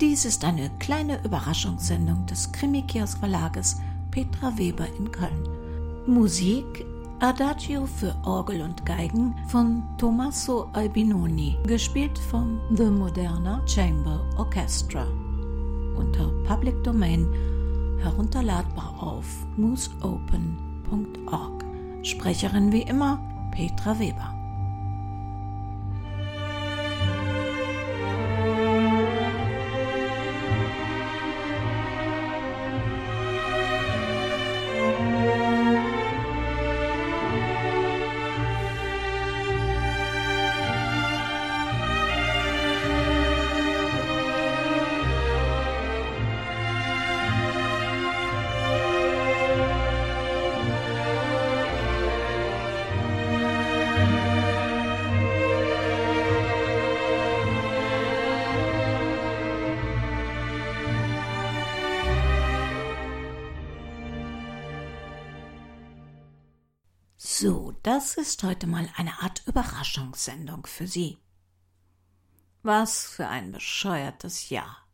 Dies ist eine kleine Überraschungssendung des Krimikiosk Verlages Petra Weber in Köln. Musik Adagio für Orgel und Geigen von Tommaso Albinoni, gespielt vom The Moderna Chamber Orchestra. Unter Public Domain herunterladbar auf mooseopen.org. Sprecherin wie immer Petra Weber. So, das ist heute mal eine Art Überraschungssendung für Sie. Was für ein bescheuertes Jahr.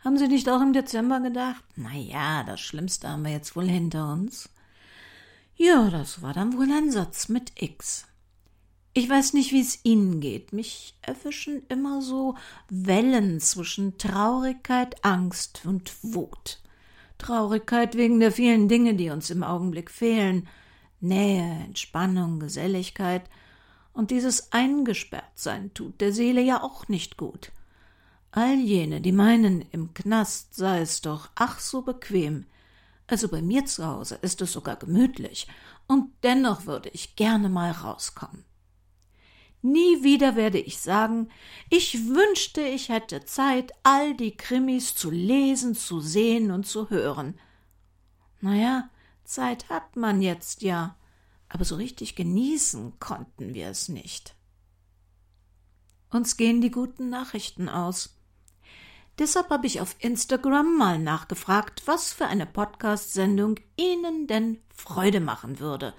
Haben Sie nicht auch im Dezember gedacht? Na ja, das Schlimmste haben wir jetzt wohl hinter uns. Ja, das war dann wohl ein Satz mit X. Ich weiß nicht, wie es Ihnen geht. Mich erwischen immer so Wellen zwischen Traurigkeit, Angst und Wut. Traurigkeit wegen der vielen Dinge, die uns im Augenblick fehlen, Nähe, Entspannung, Geselligkeit, und dieses Eingesperrtsein tut der Seele ja auch nicht gut. All jene, die meinen, im Knast sei es doch ach so bequem, also bei mir zu Hause ist es sogar gemütlich, und dennoch würde ich gerne mal rauskommen. Nie wieder werde ich sagen, ich wünschte, ich hätte Zeit, all die Krimis zu lesen, zu sehen und zu hören. Na ja, Zeit hat man jetzt ja, aber so richtig genießen konnten wir es nicht. Uns gehen die guten Nachrichten aus. Deshalb habe ich auf Instagram mal nachgefragt, was für eine Podcast-Sendung Ihnen denn Freude machen würde,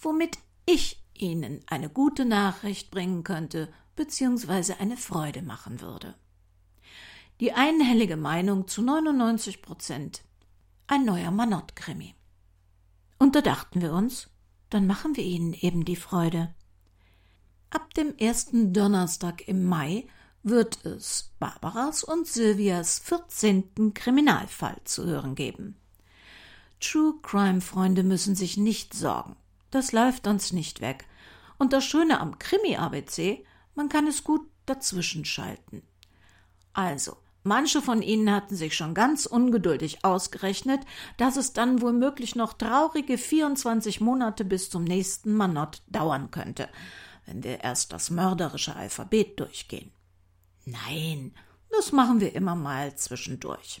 womit ich Ihnen eine gute Nachricht bringen könnte, beziehungsweise eine Freude machen würde. Die einhellige Meinung zu 99 Prozent. Ein neuer Manott-Krimi. Und da dachten wir uns, dann machen wir ihnen eben die Freude. Ab dem ersten Donnerstag im Mai wird es Barbaras und Silvias vierzehnten Kriminalfall zu hören geben. True Crime Freunde müssen sich nicht sorgen. Das läuft uns nicht weg. Und das Schöne am Krimi-ABC, man kann es gut dazwischenschalten. Also, Manche von ihnen hatten sich schon ganz ungeduldig ausgerechnet, dass es dann womöglich noch traurige 24 Monate bis zum nächsten Manott dauern könnte, wenn wir erst das mörderische Alphabet durchgehen. Nein, das machen wir immer mal zwischendurch.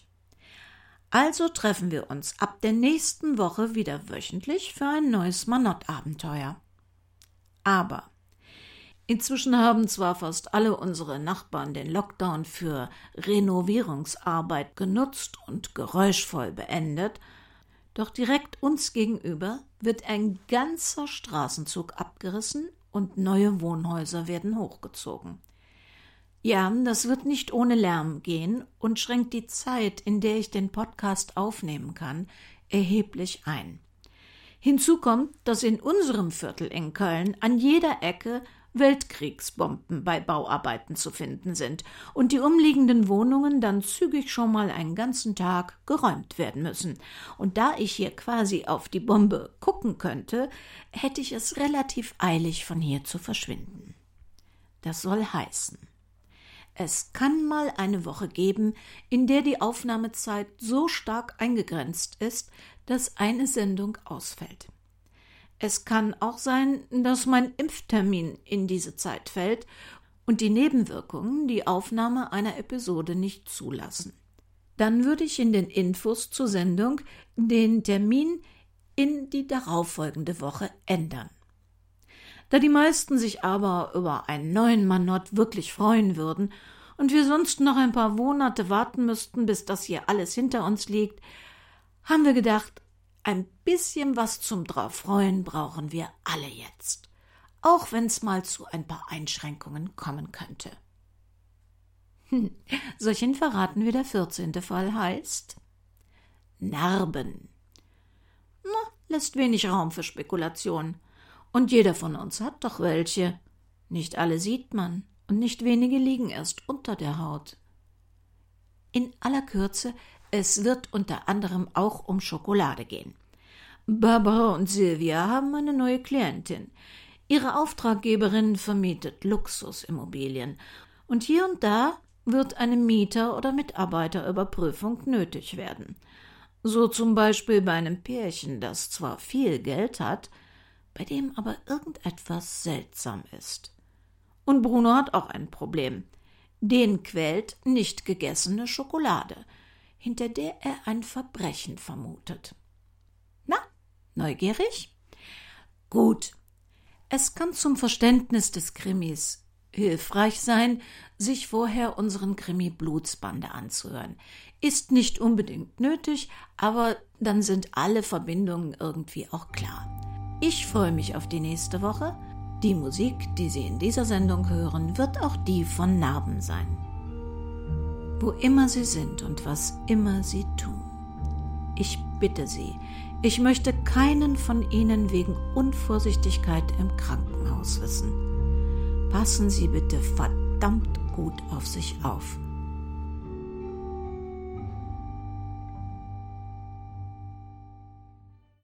Also treffen wir uns ab der nächsten Woche wieder wöchentlich für ein neues Manott-Abenteuer. Aber Inzwischen haben zwar fast alle unsere Nachbarn den Lockdown für Renovierungsarbeit genutzt und geräuschvoll beendet, doch direkt uns gegenüber wird ein ganzer Straßenzug abgerissen und neue Wohnhäuser werden hochgezogen. Ja, das wird nicht ohne Lärm gehen und schränkt die Zeit, in der ich den Podcast aufnehmen kann, erheblich ein. Hinzu kommt, dass in unserem Viertel in Köln an jeder Ecke Weltkriegsbomben bei Bauarbeiten zu finden sind und die umliegenden Wohnungen dann zügig schon mal einen ganzen Tag geräumt werden müssen. Und da ich hier quasi auf die Bombe gucken könnte, hätte ich es relativ eilig, von hier zu verschwinden. Das soll heißen, es kann mal eine Woche geben, in der die Aufnahmezeit so stark eingegrenzt ist, dass eine Sendung ausfällt. Es kann auch sein, dass mein Impftermin in diese Zeit fällt und die Nebenwirkungen die Aufnahme einer Episode nicht zulassen. Dann würde ich in den Infos zur Sendung den Termin in die darauffolgende Woche ändern. Da die meisten sich aber über einen neuen Manott wirklich freuen würden und wir sonst noch ein paar Monate warten müssten, bis das hier alles hinter uns liegt, haben wir gedacht, ein bisschen was zum Draufreuen brauchen wir alle jetzt, auch wenn's mal zu ein paar Einschränkungen kommen könnte. Hm, Ihnen verraten, wie der vierzehnte Fall heißt? Narben. Na, lässt wenig Raum für Spekulation. Und jeder von uns hat doch welche. Nicht alle sieht man, und nicht wenige liegen erst unter der Haut. In aller Kürze, es wird unter anderem auch um Schokolade gehen. Barbara und Silvia haben eine neue Klientin. Ihre Auftraggeberin vermietet Luxusimmobilien, und hier und da wird eine Mieter- oder Mitarbeiterüberprüfung nötig werden. So zum Beispiel bei einem Pärchen, das zwar viel Geld hat, bei dem aber irgendetwas seltsam ist. Und Bruno hat auch ein Problem. Den quält nicht gegessene Schokolade, hinter der er ein Verbrechen vermutet. Na, neugierig? Gut. Es kann zum Verständnis des Krimis hilfreich sein, sich vorher unseren Krimi Blutsbande anzuhören. Ist nicht unbedingt nötig, aber dann sind alle Verbindungen irgendwie auch klar. Ich freue mich auf die nächste Woche. Die Musik, die Sie in dieser Sendung hören, wird auch die von Narben sein. Wo immer Sie sind und was immer Sie tun. Ich bitte Sie, ich möchte keinen von Ihnen wegen Unvorsichtigkeit im Krankenhaus wissen. Passen Sie bitte verdammt gut auf sich auf.